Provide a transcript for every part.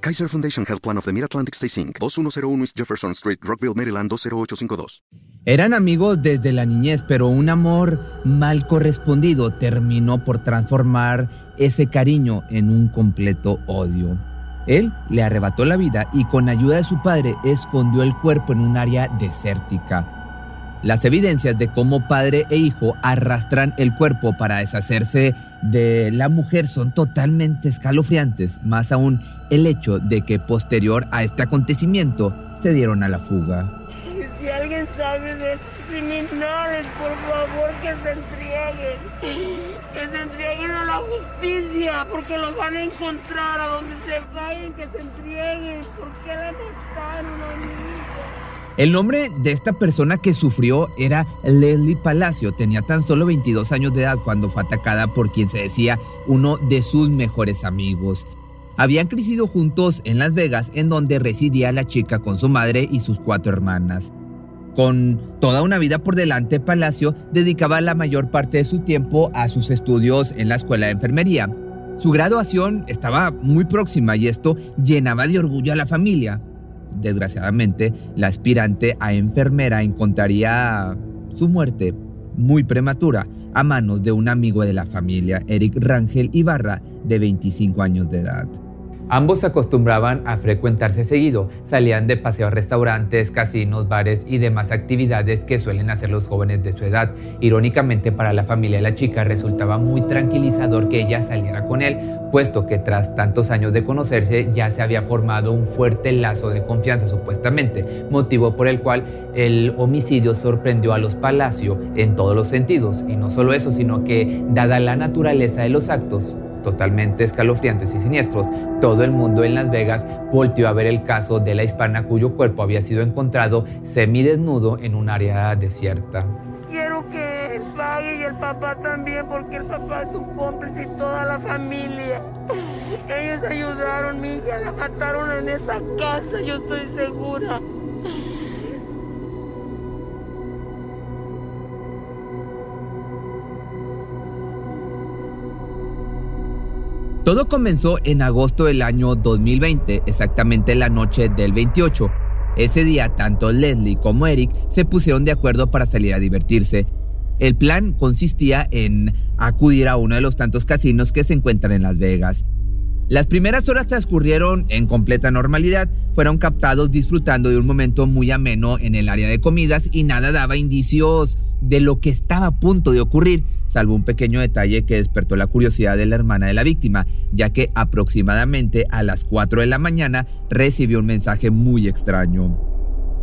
Kaiser Foundation Health Plan of the Mid-Atlantic Stay Inc., 2101 East Jefferson Street, Rockville, Maryland 20852. Eran amigos desde la niñez, pero un amor mal correspondido terminó por transformar ese cariño en un completo odio. Él le arrebató la vida y con ayuda de su padre escondió el cuerpo en un área desértica. Las evidencias de cómo padre e hijo arrastran el cuerpo para deshacerse de la mujer son totalmente escalofriantes, más aún el hecho de que posterior a este acontecimiento se dieron a la fuga. Si alguien sabe de estos criminales, por favor que se entreguen, que se entreguen a la justicia, porque los van a encontrar a donde se vayan, que se entreguen, ¿por qué la mataron a mi el nombre de esta persona que sufrió era Leslie Palacio. Tenía tan solo 22 años de edad cuando fue atacada por quien se decía uno de sus mejores amigos. Habían crecido juntos en Las Vegas, en donde residía la chica con su madre y sus cuatro hermanas. Con toda una vida por delante, Palacio dedicaba la mayor parte de su tiempo a sus estudios en la escuela de enfermería. Su graduación estaba muy próxima y esto llenaba de orgullo a la familia. Desgraciadamente, la aspirante a enfermera encontraría su muerte muy prematura a manos de un amigo de la familia, Eric Rangel Ibarra, de 25 años de edad. Ambos acostumbraban a frecuentarse seguido, salían de paseo a restaurantes, casinos, bares y demás actividades que suelen hacer los jóvenes de su edad. Irónicamente para la familia de la chica resultaba muy tranquilizador que ella saliera con él, puesto que tras tantos años de conocerse ya se había formado un fuerte lazo de confianza supuestamente, motivo por el cual el homicidio sorprendió a los Palacio en todos los sentidos. Y no solo eso, sino que dada la naturaleza de los actos, totalmente escalofriantes y siniestros, todo el mundo en Las Vegas volteó a ver el caso de la hispana cuyo cuerpo había sido encontrado semidesnudo en un área desierta. Quiero que pague y el papá también, porque el papá es un cómplice y toda la familia. Ellos ayudaron, mi hija la mataron en esa casa, yo estoy segura. Todo comenzó en agosto del año 2020, exactamente la noche del 28. Ese día, tanto Leslie como Eric se pusieron de acuerdo para salir a divertirse. El plan consistía en acudir a uno de los tantos casinos que se encuentran en Las Vegas. Las primeras horas transcurrieron en completa normalidad, fueron captados disfrutando de un momento muy ameno en el área de comidas y nada daba indicios de lo que estaba a punto de ocurrir, salvo un pequeño detalle que despertó la curiosidad de la hermana de la víctima, ya que aproximadamente a las 4 de la mañana recibió un mensaje muy extraño.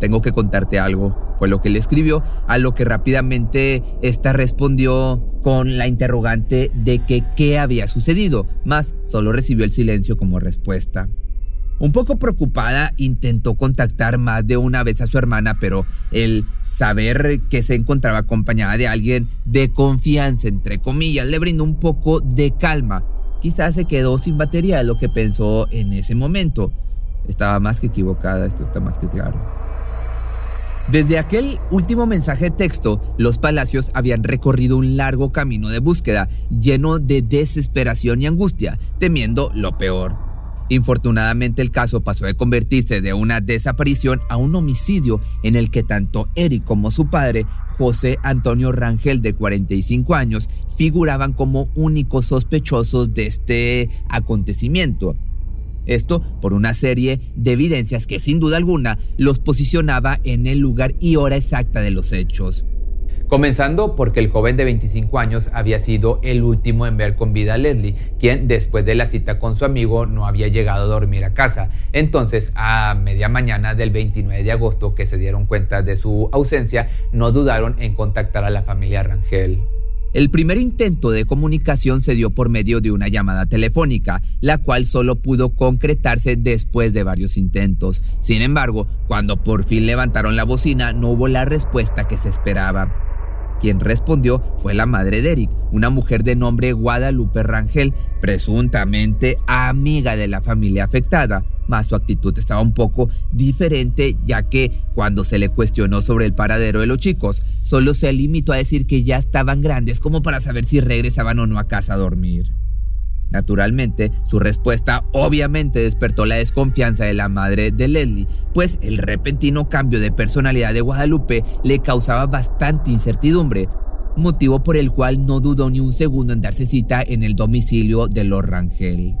Tengo que contarte algo, fue lo que le escribió, a lo que rápidamente esta respondió con la interrogante de que qué había sucedido, más solo recibió el silencio como respuesta. Un poco preocupada, intentó contactar más de una vez a su hermana, pero el saber que se encontraba acompañada de alguien de confianza, entre comillas, le brindó un poco de calma. Quizás se quedó sin batería, lo que pensó en ese momento. Estaba más que equivocada, esto está más que claro. Desde aquel último mensaje de texto, los Palacios habían recorrido un largo camino de búsqueda, lleno de desesperación y angustia, temiendo lo peor. Infortunadamente el caso pasó de convertirse de una desaparición a un homicidio en el que tanto Eric como su padre, José Antonio Rangel de 45 años, figuraban como únicos sospechosos de este acontecimiento. Esto por una serie de evidencias que sin duda alguna los posicionaba en el lugar y hora exacta de los hechos. Comenzando porque el joven de 25 años había sido el último en ver con vida a Leslie, quien después de la cita con su amigo no había llegado a dormir a casa. Entonces, a media mañana del 29 de agosto que se dieron cuenta de su ausencia, no dudaron en contactar a la familia Rangel. El primer intento de comunicación se dio por medio de una llamada telefónica, la cual solo pudo concretarse después de varios intentos. Sin embargo, cuando por fin levantaron la bocina, no hubo la respuesta que se esperaba. Quien respondió fue la madre de Eric, una mujer de nombre Guadalupe Rangel, presuntamente amiga de la familia afectada. Mas su actitud estaba un poco diferente, ya que cuando se le cuestionó sobre el paradero de los chicos, solo se limitó a decir que ya estaban grandes como para saber si regresaban o no a casa a dormir. Naturalmente, su respuesta obviamente despertó la desconfianza de la madre de Leslie, pues el repentino cambio de personalidad de Guadalupe le causaba bastante incertidumbre, motivo por el cual no dudó ni un segundo en darse cita en el domicilio de los Rangel.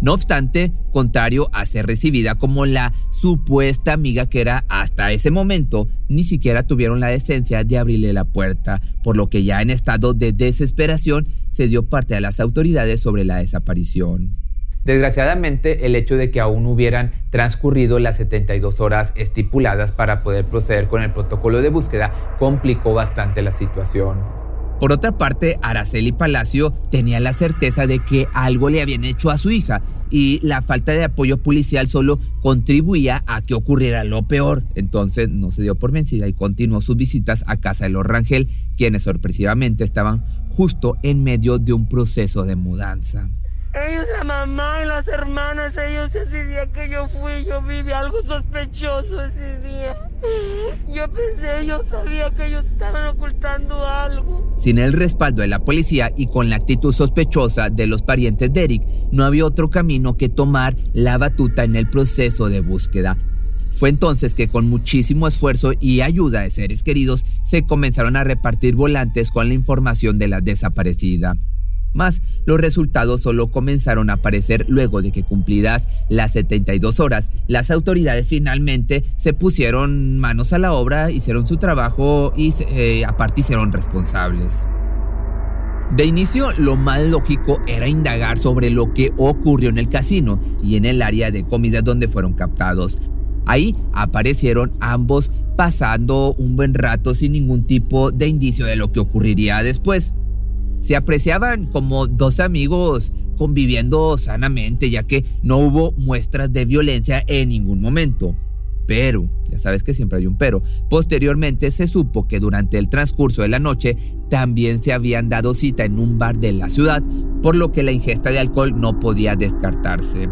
No obstante, contrario a ser recibida como la supuesta amiga que era hasta ese momento, ni siquiera tuvieron la decencia de abrirle la puerta, por lo que ya en estado de desesperación se dio parte a las autoridades sobre la desaparición. Desgraciadamente, el hecho de que aún hubieran transcurrido las 72 horas estipuladas para poder proceder con el protocolo de búsqueda complicó bastante la situación. Por otra parte, Araceli Palacio tenía la certeza de que algo le habían hecho a su hija y la falta de apoyo policial solo contribuía a que ocurriera lo peor. Entonces no se dio por vencida y continuó sus visitas a casa de los Rangel, quienes sorpresivamente estaban justo en medio de un proceso de mudanza. Ellos, la mamá y las hermanas, ellos ese día que yo fui, yo vi algo sospechoso ese día. Yo pensé, yo sabía que ellos estaban ocultando algo. Sin el respaldo de la policía y con la actitud sospechosa de los parientes de Eric, no había otro camino que tomar la batuta en el proceso de búsqueda. Fue entonces que con muchísimo esfuerzo y ayuda de seres queridos se comenzaron a repartir volantes con la información de la desaparecida. Mas los resultados solo comenzaron a aparecer luego de que cumplidas las 72 horas, las autoridades finalmente se pusieron manos a la obra, hicieron su trabajo y eh, aparte hicieron responsables. De inicio, lo más lógico era indagar sobre lo que ocurrió en el casino y en el área de comida donde fueron captados. Ahí aparecieron ambos pasando un buen rato sin ningún tipo de indicio de lo que ocurriría después se apreciaban como dos amigos conviviendo sanamente, ya que no hubo muestras de violencia en ningún momento. Pero, ya sabes que siempre hay un pero, posteriormente se supo que durante el transcurso de la noche también se habían dado cita en un bar de la ciudad, por lo que la ingesta de alcohol no podía descartarse.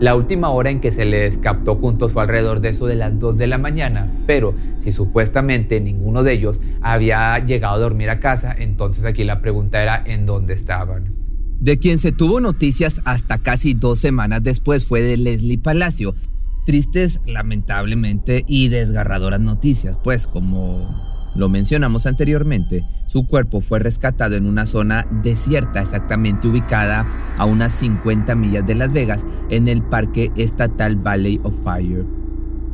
La última hora en que se les captó juntos fue alrededor de eso de las 2 de la mañana, pero si supuestamente ninguno de ellos había llegado a dormir a casa, entonces aquí la pregunta era en dónde estaban. De quien se tuvo noticias hasta casi dos semanas después fue de Leslie Palacio. Tristes, lamentablemente, y desgarradoras noticias, pues como lo mencionamos anteriormente, su cuerpo fue rescatado en una zona desierta exactamente ubicada a unas 50 millas de Las Vegas en el Parque Estatal Valley of Fire.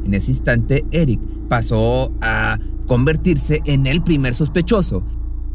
En ese instante, Eric pasó a convertirse en el primer sospechoso.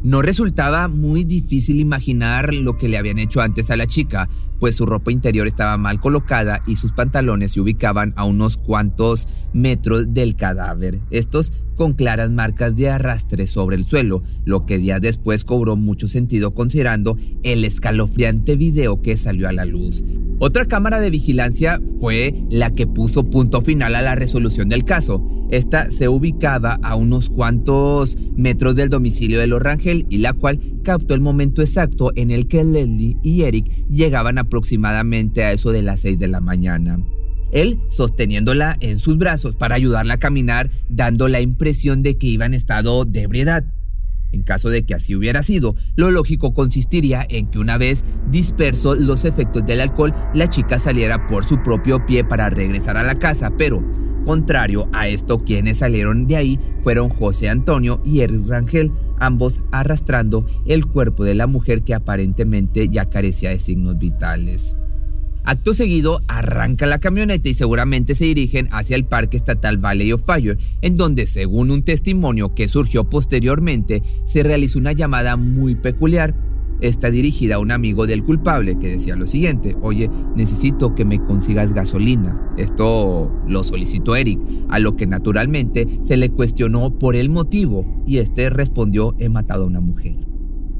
No resultaba muy difícil imaginar lo que le habían hecho antes a la chica, pues su ropa interior estaba mal colocada y sus pantalones se ubicaban a unos cuantos metros del cadáver. Estos con claras marcas de arrastre sobre el suelo, lo que días después cobró mucho sentido considerando el escalofriante video que salió a la luz. Otra cámara de vigilancia fue la que puso punto final a la resolución del caso. Esta se ubicaba a unos cuantos metros del domicilio de los Rangel y la cual captó el momento exacto en el que Leslie y Eric llegaban aproximadamente a eso de las 6 de la mañana. Él sosteniéndola en sus brazos para ayudarla a caminar, dando la impresión de que iba en estado de ebriedad. En caso de que así hubiera sido, lo lógico consistiría en que una vez dispersos los efectos del alcohol, la chica saliera por su propio pie para regresar a la casa, pero contrario a esto, quienes salieron de ahí fueron José Antonio y Eric Rangel, ambos arrastrando el cuerpo de la mujer que aparentemente ya carecía de signos vitales. Acto seguido, arranca la camioneta y seguramente se dirigen hacia el Parque Estatal Valley of Fire, en donde, según un testimonio que surgió posteriormente, se realizó una llamada muy peculiar. Está dirigida a un amigo del culpable que decía lo siguiente, oye, necesito que me consigas gasolina. Esto lo solicitó Eric, a lo que naturalmente se le cuestionó por el motivo y este respondió, he matado a una mujer.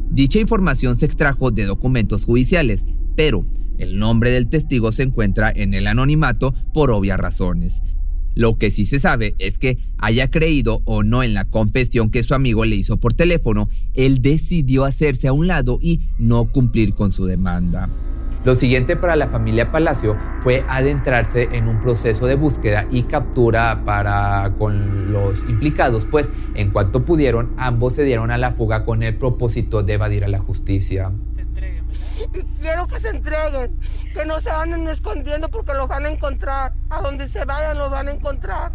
Dicha información se extrajo de documentos judiciales, pero el nombre del testigo se encuentra en el anonimato por obvias razones. Lo que sí se sabe es que haya creído o no en la confesión que su amigo le hizo por teléfono, él decidió hacerse a un lado y no cumplir con su demanda. Lo siguiente para la familia Palacio fue adentrarse en un proceso de búsqueda y captura para con los implicados, pues en cuanto pudieron ambos se dieron a la fuga con el propósito de evadir a la justicia. Quiero que se entreguen, que no se van escondiendo porque los van a encontrar. A donde se vayan los van a encontrar.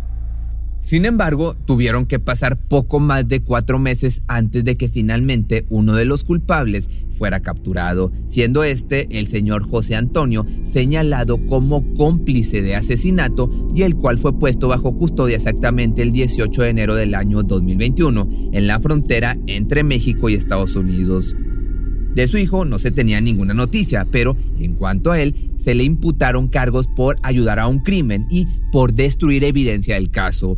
Sin embargo, tuvieron que pasar poco más de cuatro meses antes de que finalmente uno de los culpables fuera capturado, siendo este el señor José Antonio señalado como cómplice de asesinato y el cual fue puesto bajo custodia exactamente el 18 de enero del año 2021 en la frontera entre México y Estados Unidos. De su hijo no se tenía ninguna noticia, pero en cuanto a él, se le imputaron cargos por ayudar a un crimen y por destruir evidencia del caso.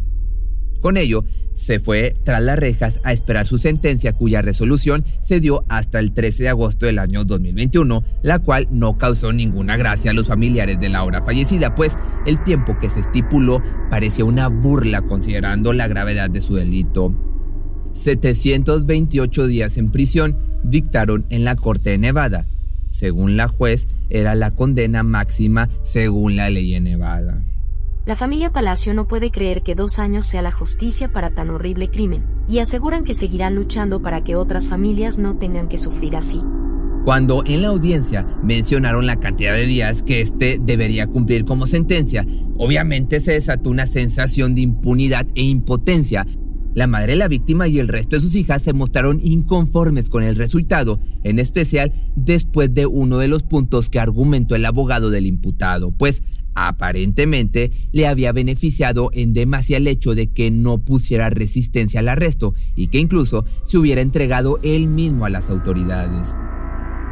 Con ello, se fue tras las rejas a esperar su sentencia cuya resolución se dio hasta el 13 de agosto del año 2021, la cual no causó ninguna gracia a los familiares de la hora fallecida, pues el tiempo que se estipuló parecía una burla considerando la gravedad de su delito. 728 días en prisión dictaron en la Corte de Nevada. Según la juez, era la condena máxima según la ley de Nevada. La familia Palacio no puede creer que dos años sea la justicia para tan horrible crimen, y aseguran que seguirán luchando para que otras familias no tengan que sufrir así. Cuando en la audiencia mencionaron la cantidad de días que éste debería cumplir como sentencia, obviamente se desató una sensación de impunidad e impotencia la madre de la víctima y el resto de sus hijas se mostraron inconformes con el resultado, en especial después de uno de los puntos que argumentó el abogado del imputado, pues aparentemente le había beneficiado en demasía el hecho de que no pusiera resistencia al arresto y que incluso se hubiera entregado él mismo a las autoridades.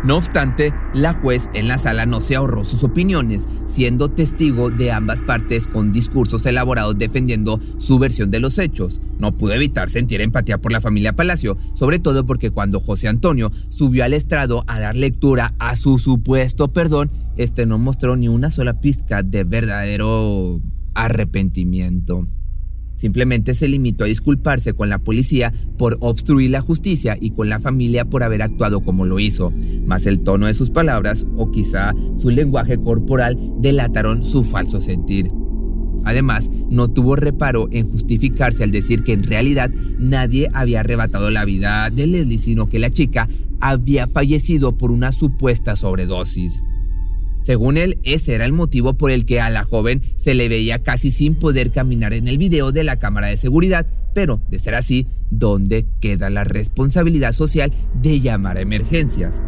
No obstante, la juez en la sala no se ahorró sus opiniones, siendo testigo de ambas partes con discursos elaborados defendiendo su versión de los hechos. No pudo evitar sentir empatía por la familia Palacio, sobre todo porque cuando José Antonio subió al estrado a dar lectura a su supuesto perdón, este no mostró ni una sola pizca de verdadero arrepentimiento. Simplemente se limitó a disculparse con la policía por obstruir la justicia y con la familia por haber actuado como lo hizo, más el tono de sus palabras o quizá su lenguaje corporal delataron su falso sentir. Además, no tuvo reparo en justificarse al decir que en realidad nadie había arrebatado la vida de Leslie, sino que la chica había fallecido por una supuesta sobredosis. Según él, ese era el motivo por el que a la joven se le veía casi sin poder caminar en el video de la cámara de seguridad, pero de ser así, ¿dónde queda la responsabilidad social de llamar a emergencias?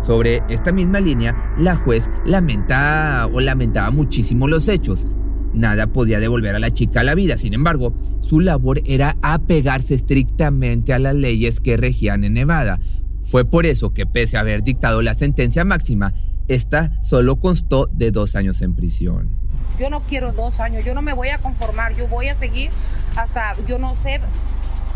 Sobre esta misma línea, la juez lamenta o lamentaba muchísimo los hechos. Nada podía devolver a la chica a la vida, sin embargo, su labor era apegarse estrictamente a las leyes que regían en Nevada. Fue por eso que pese a haber dictado la sentencia máxima, esta solo constó de dos años en prisión. Yo no quiero dos años, yo no me voy a conformar, yo voy a seguir hasta, yo no sé,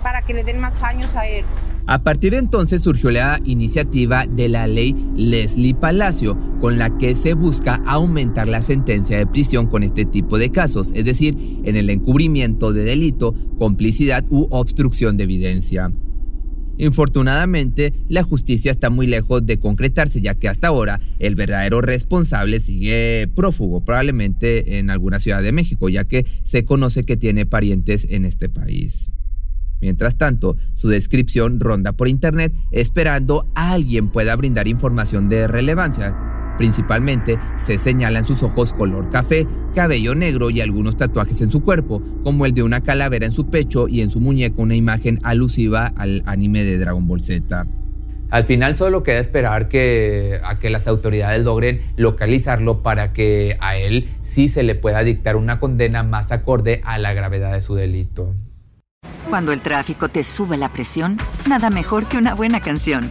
para que le den más años a él. A partir de entonces surgió la iniciativa de la ley Leslie Palacio, con la que se busca aumentar la sentencia de prisión con este tipo de casos, es decir, en el encubrimiento de delito, complicidad u obstrucción de evidencia. Infortunadamente, la justicia está muy lejos de concretarse, ya que hasta ahora el verdadero responsable sigue prófugo, probablemente en alguna ciudad de México, ya que se conoce que tiene parientes en este país. Mientras tanto, su descripción ronda por internet esperando a alguien pueda brindar información de relevancia. Principalmente se señalan sus ojos color café, cabello negro y algunos tatuajes en su cuerpo, como el de una calavera en su pecho y en su muñeco una imagen alusiva al anime de Dragon Ball Z. Al final solo queda esperar que, a que las autoridades logren localizarlo para que a él sí se le pueda dictar una condena más acorde a la gravedad de su delito. Cuando el tráfico te sube la presión, nada mejor que una buena canción.